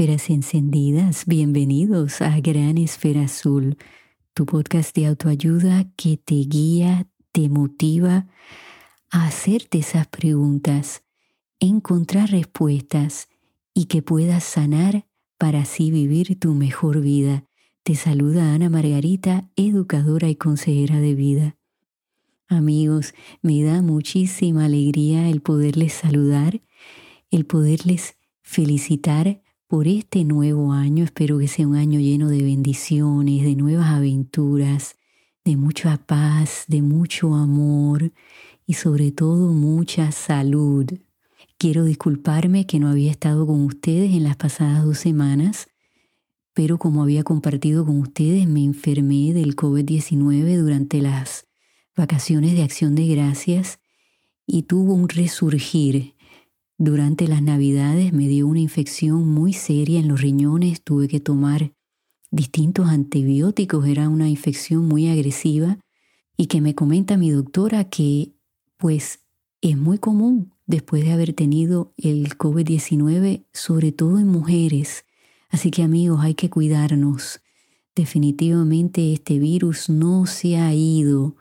Esferas encendidas, bienvenidos a Gran Esfera Azul, tu podcast de autoayuda que te guía, te motiva a hacerte esas preguntas, encontrar respuestas y que puedas sanar para así vivir tu mejor vida. Te saluda Ana Margarita, educadora y consejera de vida. Amigos, me da muchísima alegría el poderles saludar, el poderles felicitar por este nuevo año. Espero que sea un año lleno de bendiciones, de nuevas aventuras, de mucha paz, de mucho amor y sobre todo mucha salud. Quiero disculparme que no había estado con ustedes en las pasadas dos semanas, pero como había compartido con ustedes, me enfermé del COVID-19 durante las vacaciones de acción de gracias y tuvo un resurgir durante las navidades me dio una infección muy seria en los riñones, tuve que tomar distintos antibióticos, era una infección muy agresiva y que me comenta mi doctora que pues es muy común después de haber tenido el COVID-19, sobre todo en mujeres. Así que amigos, hay que cuidarnos. Definitivamente este virus no se ha ido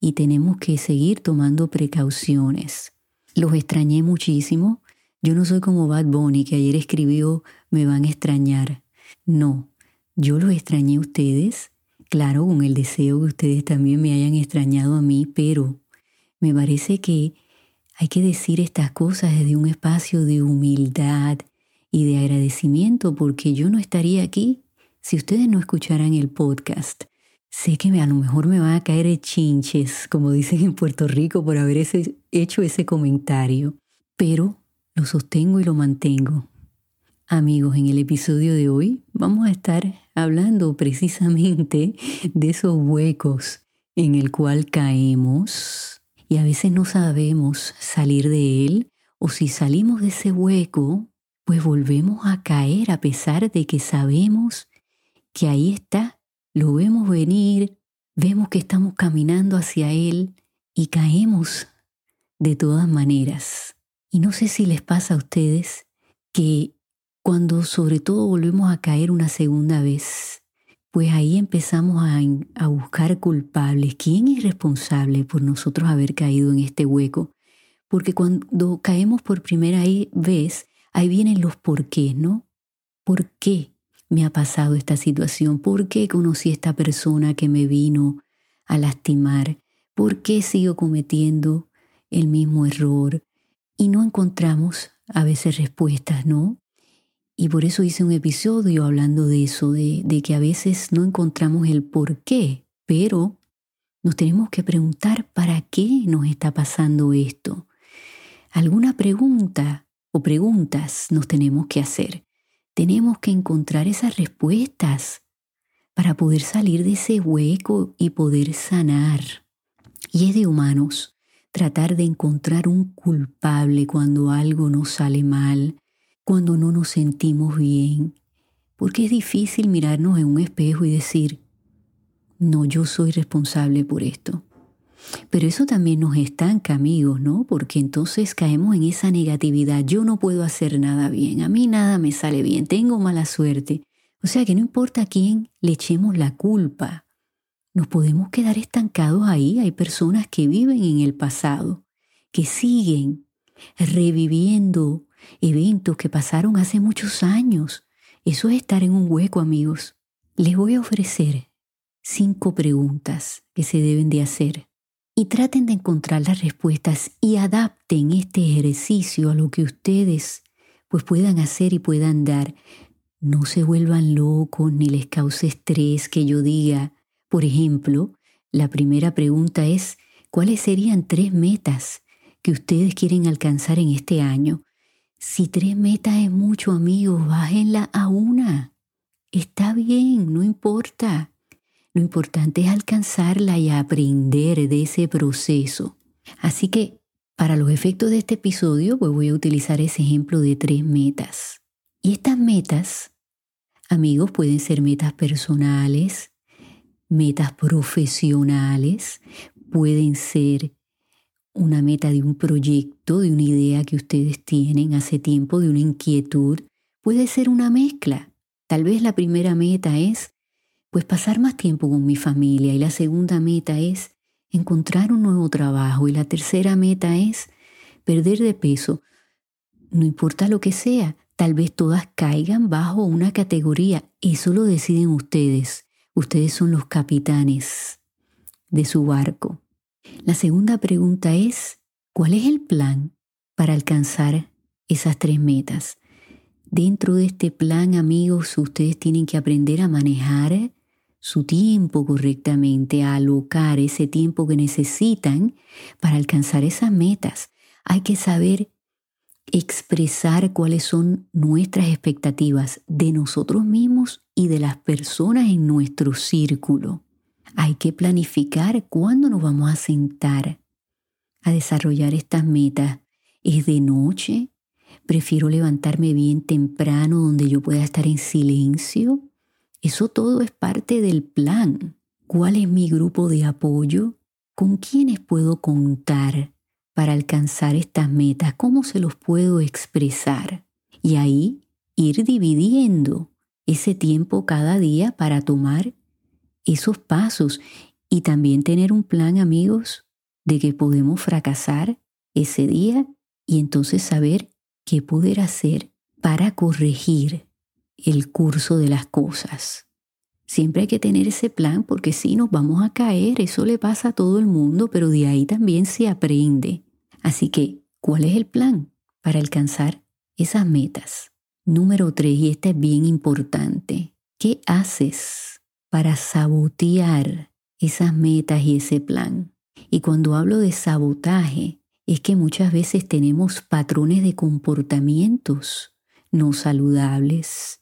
y tenemos que seguir tomando precauciones. Los extrañé muchísimo. Yo no soy como Bad Bunny que ayer escribió me van a extrañar. No, yo los extrañé a ustedes, claro, con el deseo que ustedes también me hayan extrañado a mí, pero me parece que hay que decir estas cosas desde un espacio de humildad y de agradecimiento porque yo no estaría aquí si ustedes no escucharan el podcast. Sé que a lo mejor me van a caer chinches, como dicen en Puerto Rico, por haber hecho ese comentario, pero lo sostengo y lo mantengo. Amigos, en el episodio de hoy vamos a estar hablando precisamente de esos huecos en el cual caemos y a veces no sabemos salir de él o si salimos de ese hueco, pues volvemos a caer a pesar de que sabemos que ahí está lo vemos venir, vemos que estamos caminando hacia Él y caemos de todas maneras. Y no sé si les pasa a ustedes que cuando sobre todo volvemos a caer una segunda vez, pues ahí empezamos a, a, buscar culpables. ¿Quién es responsable por nosotros haber caído en este hueco? Porque cuando caemos por primera vez, ahí vienen los por qué, ¿no? ¿Por qué? Me ha pasado esta situación? ¿Por qué conocí a esta persona que me vino a lastimar? ¿Por qué sigo cometiendo el mismo error? Y no encontramos a veces respuestas, ¿no? Y por eso hice un episodio hablando de eso, de, que a veces no encontramos el por qué, pero nos tenemos que preguntar para qué nos está pasando esto. Alguna pregunta o preguntas nos tenemos que hacer. Tenemos que encontrar esas respuestas para poder salir de ese hueco y poder sanar. Y es de humanos tratar de encontrar un culpable cuando algo nos sale mal, cuando no nos sentimos bien, porque es difícil mirarnos en un espejo y decir, no, yo soy responsable por esto. Pero eso también nos estanca, amigos, ¿no? Porque entonces caemos en esa negatividad. Yo no puedo hacer nada bien, a mí nada me sale bien, tengo mala suerte. O sea que no importa a quién le echemos la culpa, nos podemos quedar estancados ahí. Hay personas que viven en el pasado, que siguen reviviendo eventos que pasaron hace muchos años. Eso es estar en un hueco, amigos. Les voy a ofrecer cinco preguntas que se deben de hacer y traten de encontrar las respuestas y adapten este ejercicio a lo que ustedes pues puedan hacer y puedan dar. No se vuelvan locos ni les cause estrés que yo diga. Por ejemplo, la primera pregunta es, ¿cuáles serían tres metas que ustedes quieren alcanzar en este año? Si tres metas es mucho, amigos, bájenla a una. Está bien, no importa. Lo importante es alcanzarla y aprender de ese proceso. Así que para los efectos de este episodio, pues voy a utilizar ese ejemplo de tres metas. Y estas metas, amigos, pueden ser metas personales, metas profesionales, pueden ser una meta de un proyecto, de una idea que ustedes tienen hace tiempo, de una inquietud, puede ser una mezcla. Tal vez la primera meta es pues pasar más tiempo con mi familia y la segunda meta es encontrar un nuevo trabajo y la tercera meta es perder de peso. No importa lo que sea, tal vez todas caigan bajo una categoría. Eso lo deciden ustedes. Ustedes son los capitanes de su barco. La segunda pregunta es, ¿cuál es el plan para alcanzar esas tres metas? Dentro de este plan, amigos, ustedes tienen que aprender a manejar su tiempo correctamente, a alocar ese tiempo que necesitan para alcanzar esas metas. Hay que saber expresar cuáles son nuestras expectativas de nosotros mismos y de las personas en nuestro círculo. Hay que planificar cuándo nos vamos a sentar a desarrollar estas metas. ¿Es de noche? ¿Prefiero levantarme bien temprano donde yo pueda estar en silencio? Eso todo es parte del plan. ¿Cuál es mi grupo de apoyo? ¿Con quiénes puedo contar para alcanzar estas metas? ¿Cómo se los puedo expresar? Y ahí ir dividiendo ese tiempo cada día para tomar esos pasos y también tener un plan, amigos, de que podemos fracasar ese día y entonces saber qué poder hacer para corregir el curso de las cosas. Siempre hay que tener ese plan porque si nos vamos a caer, eso le pasa a todo el mundo, pero de ahí también se aprende. Así que, ¿cuál es el plan para alcanzar esas metas? Número tres, y esta es bien importante, ¿qué haces para sabotear esas metas y ese plan? Y cuando hablo de sabotaje, es que muchas veces tenemos patrones de comportamientos no saludables,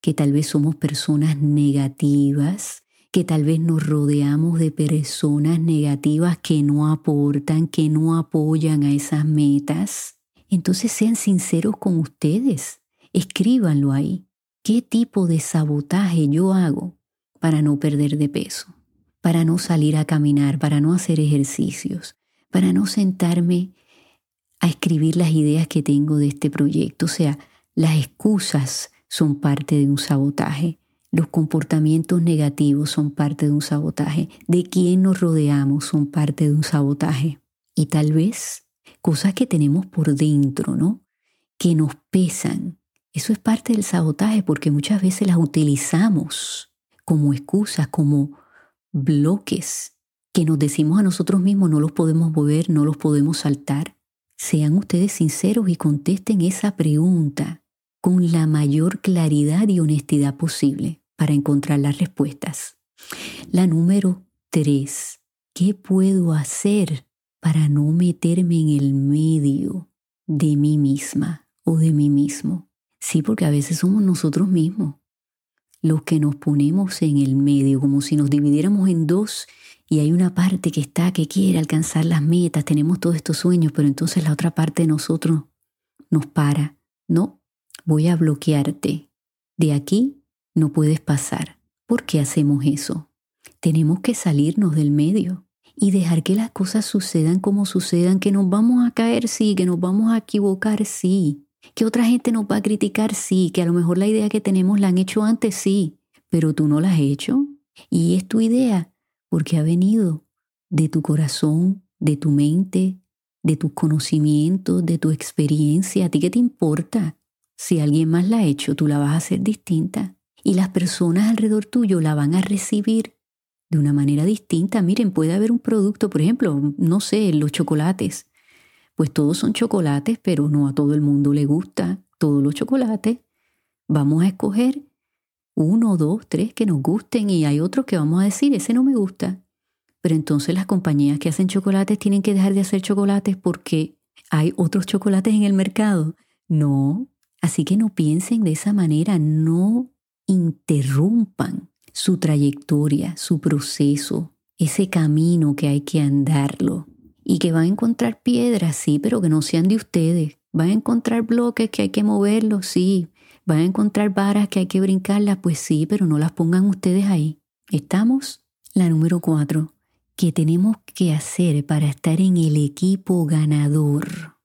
que tal vez somos personas negativas, que tal vez nos rodeamos de personas negativas que no aportan, que no apoyan a esas metas. Entonces sean sinceros con ustedes, escríbanlo ahí. ¿Qué tipo de sabotaje yo hago para no perder de peso? Para no salir a caminar, para no hacer ejercicios, para no sentarme a escribir las ideas que tengo de este proyecto. O sea, las excusas son parte de un sabotaje. Los comportamientos negativos son parte de un sabotaje. De quién nos rodeamos son parte de un sabotaje. Y tal vez cosas que tenemos por dentro, ¿no? Que nos pesan. Eso es parte del sabotaje porque muchas veces las utilizamos como excusas, como bloques que nos decimos a nosotros mismos no los podemos mover, no los podemos saltar. Sean ustedes sinceros y contesten esa pregunta con la mayor claridad y honestidad posible para encontrar las respuestas. La número tres, ¿qué puedo hacer para no meterme en el medio de mí misma o de mí mismo? Sí, porque a veces somos nosotros mismos los que nos ponemos en el medio, como si nos dividiéramos en dos y hay una parte que está, que quiere alcanzar las metas, tenemos todos estos sueños, pero entonces la otra parte de nosotros nos para. No, voy a bloquearte. De aquí no puedes pasar. ¿Por qué hacemos eso? Tenemos que salirnos del medio y dejar que las cosas sucedan como sucedan, que nos vamos a caer, sí, que nos vamos a equivocar, sí, que otra gente nos va a criticar, sí, que a lo mejor la idea que tenemos la han hecho antes, sí, pero tú no la has hecho y es tu idea porque ha venido de tu corazón, de tu mente, de tus conocimientos, de tu experiencia. ¿A ti qué te importa? Si alguien más la ha hecho, tú la vas a hacer distinta. Y las personas alrededor tuyo la van a recibir de una manera distinta. Miren, puede haber un producto, por ejemplo, no sé, los chocolates. Pues todos son chocolates, pero no a todo el mundo le gusta todos los chocolates. Vamos a escoger uno, dos, tres que nos gusten y hay otros que vamos a decir, ese no me gusta. Pero entonces las compañías que hacen chocolates tienen que dejar de hacer chocolates porque hay otros chocolates en el mercado. No, Así que no piensen de esa manera, no interrumpan su trayectoria, su proceso, ese camino que hay que andarlo. Y que van a encontrar piedras, sí, pero que no sean de ustedes. Van a encontrar bloques que hay que moverlos, sí. Van a encontrar varas que hay que brincarlas, pues sí, pero no las pongan ustedes ahí. ¿Estamos? La número cuatro. ¿Qué tenemos que hacer para estar en el equipo ganador?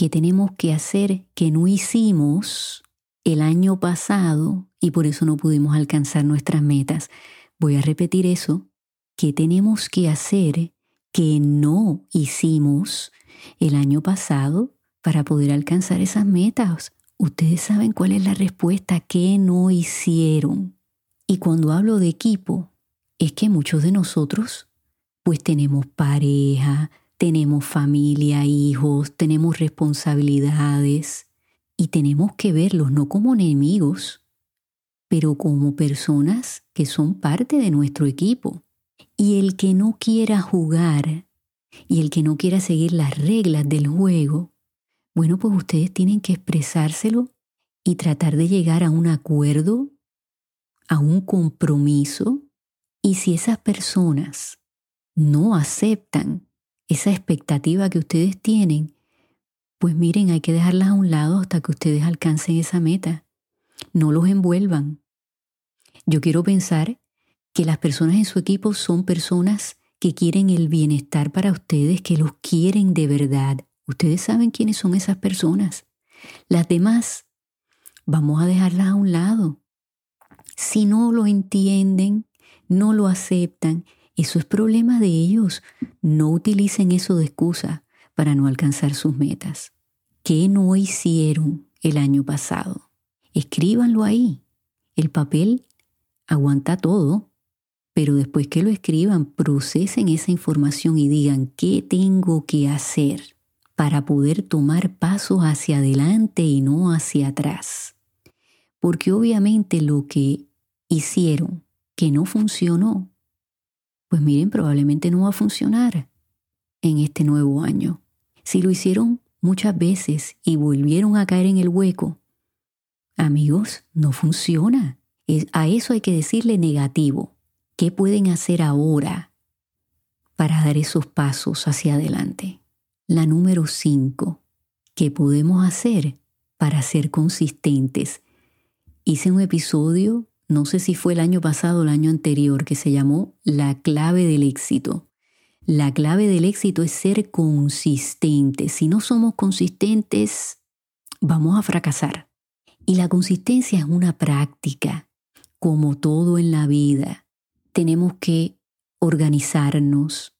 Que tenemos que hacer que no hicimos el año pasado y por eso no pudimos alcanzar nuestras metas. Voy a repetir eso. ¿Qué tenemos que hacer que no hicimos el año pasado para poder alcanzar esas metas? Ustedes saben cuál es la respuesta, ¿qué no hicieron? Y cuando hablo de equipo, es que muchos de nosotros pues tenemos pareja, tenemos familia, hijos, tenemos responsabilidades y tenemos que verlos no como enemigos, pero como personas que son parte de nuestro equipo. Y el que no quiera jugar y el que no quiera seguir las reglas del juego, bueno, pues ustedes tienen que expresárselo y tratar de llegar a un acuerdo, a un compromiso. Y si esas personas no aceptan esa expectativa que ustedes tienen, pues miren, hay que dejarlas a un lado hasta que ustedes alcancen esa meta. No los envuelvan. Yo quiero pensar que las personas en su equipo son personas que quieren el bienestar para ustedes, que los quieren de verdad. Ustedes saben quiénes son esas personas. Las demás, vamos a dejarlas a un lado. Si no lo entienden, no lo aceptan eso es problema de ellos. No utilicen eso de excusa para no alcanzar sus metas. ¿Qué no hicieron el año pasado? Escríbanlo ahí. El papel aguanta todo, pero después que lo escriban, procesen esa información y digan qué tengo que hacer para poder tomar pasos hacia adelante y no hacia atrás. Porque obviamente lo que hicieron que no funcionó pues miren, probablemente no va a funcionar en este nuevo año. Si lo hicieron muchas veces y volvieron a caer en el hueco, amigos, no funciona. A eso hay que decirle negativo. ¿Qué pueden hacer ahora para dar esos pasos hacia adelante? La número cinco, ¿qué podemos hacer para ser consistentes? Hice un episodio no sé si fue el año pasado o el año anterior, que se llamó La clave del éxito. La clave del éxito es ser consistente. Si no somos consistentes, vamos a fracasar. Y la consistencia es una práctica, como todo en la vida. Tenemos que organizarnos.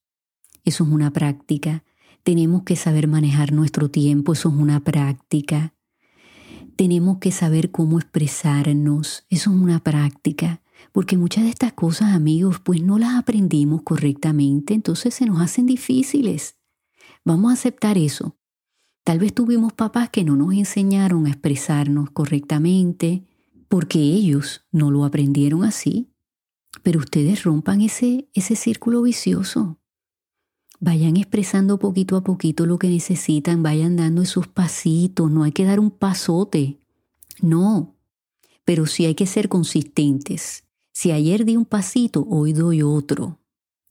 Eso es una práctica. Tenemos que saber manejar nuestro tiempo. Eso es una práctica tenemos que saber cómo expresarnos. Eso es una práctica. Porque muchas de estas cosas, amigos, pues no las aprendimos correctamente, entonces se nos hacen difíciles. Vamos a aceptar eso. Tal vez tuvimos papás que no nos enseñaron a expresarnos correctamente porque ellos no lo aprendieron así. Pero ustedes rompan ese, ese círculo vicioso. Vayan expresando poquito a poquito lo que necesitan, vayan dando esos pasitos, no hay que dar un pasote, no, pero sí hay que ser consistentes. Si ayer di un pasito, hoy doy otro.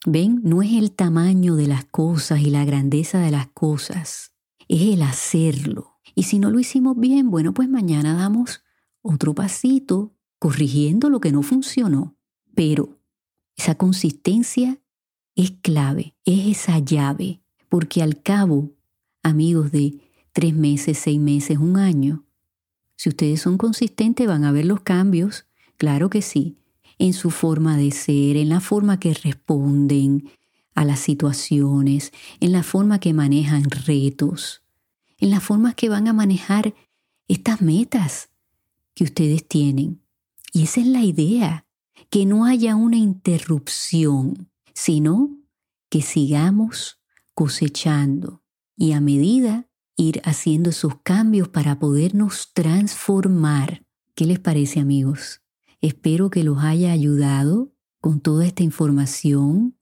¿Ven? No es el tamaño de las cosas y la grandeza de las cosas, es el hacerlo. Y si no lo hicimos bien, bueno, pues mañana damos otro pasito corrigiendo lo que no funcionó. Pero esa consistencia es clave, es esa llave, porque al cabo, amigos de tres meses, seis meses, un año, si ustedes son consistentes van a ver los cambios, claro que sí, en su forma de ser, en la forma que responden a las situaciones, en la forma que manejan retos, en la forma que van a manejar estas metas que ustedes tienen. Y esa es la idea, que no haya una interrupción sino que sigamos cosechando y a medida ir haciendo esos cambios para podernos transformar. ¿Qué les parece amigos? Espero que los haya ayudado con toda esta información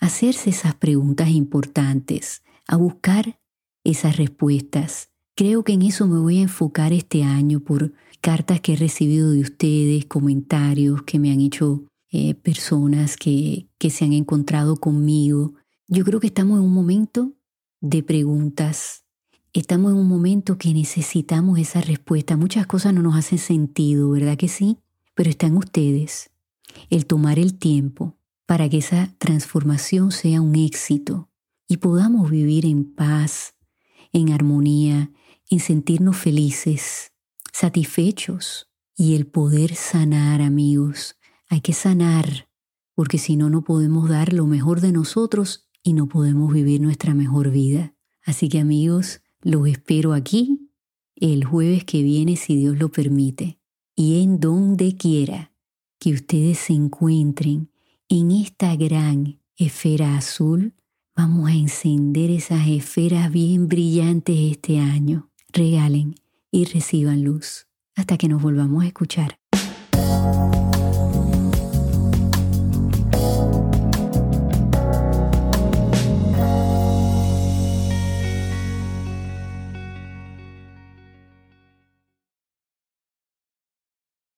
a hacerse esas preguntas importantes, a buscar esas respuestas. Creo que en eso me voy a enfocar este año por cartas que he recibido de ustedes, comentarios que me han hecho eh, personas que, que se han encontrado conmigo. Yo creo que estamos en un momento de preguntas. Estamos en un momento que necesitamos esa respuesta. Muchas cosas no nos hacen sentido, ¿verdad que sí? Pero está en ustedes el tomar el tiempo para que esa transformación sea un éxito y podamos vivir en paz, en armonía, en sentirnos felices, satisfechos y el poder sanar, amigos. Hay que sanar, porque si no, no podemos dar lo mejor de nosotros y no podemos vivir nuestra mejor vida. Así que amigos, los espero aquí el jueves que viene si Dios lo permite y en donde quiera que ustedes se encuentren en esta gran esfera azul, vamos a encender esas esferas bien brillantes este año. Regalen y reciban luz hasta que nos volvamos a escuchar.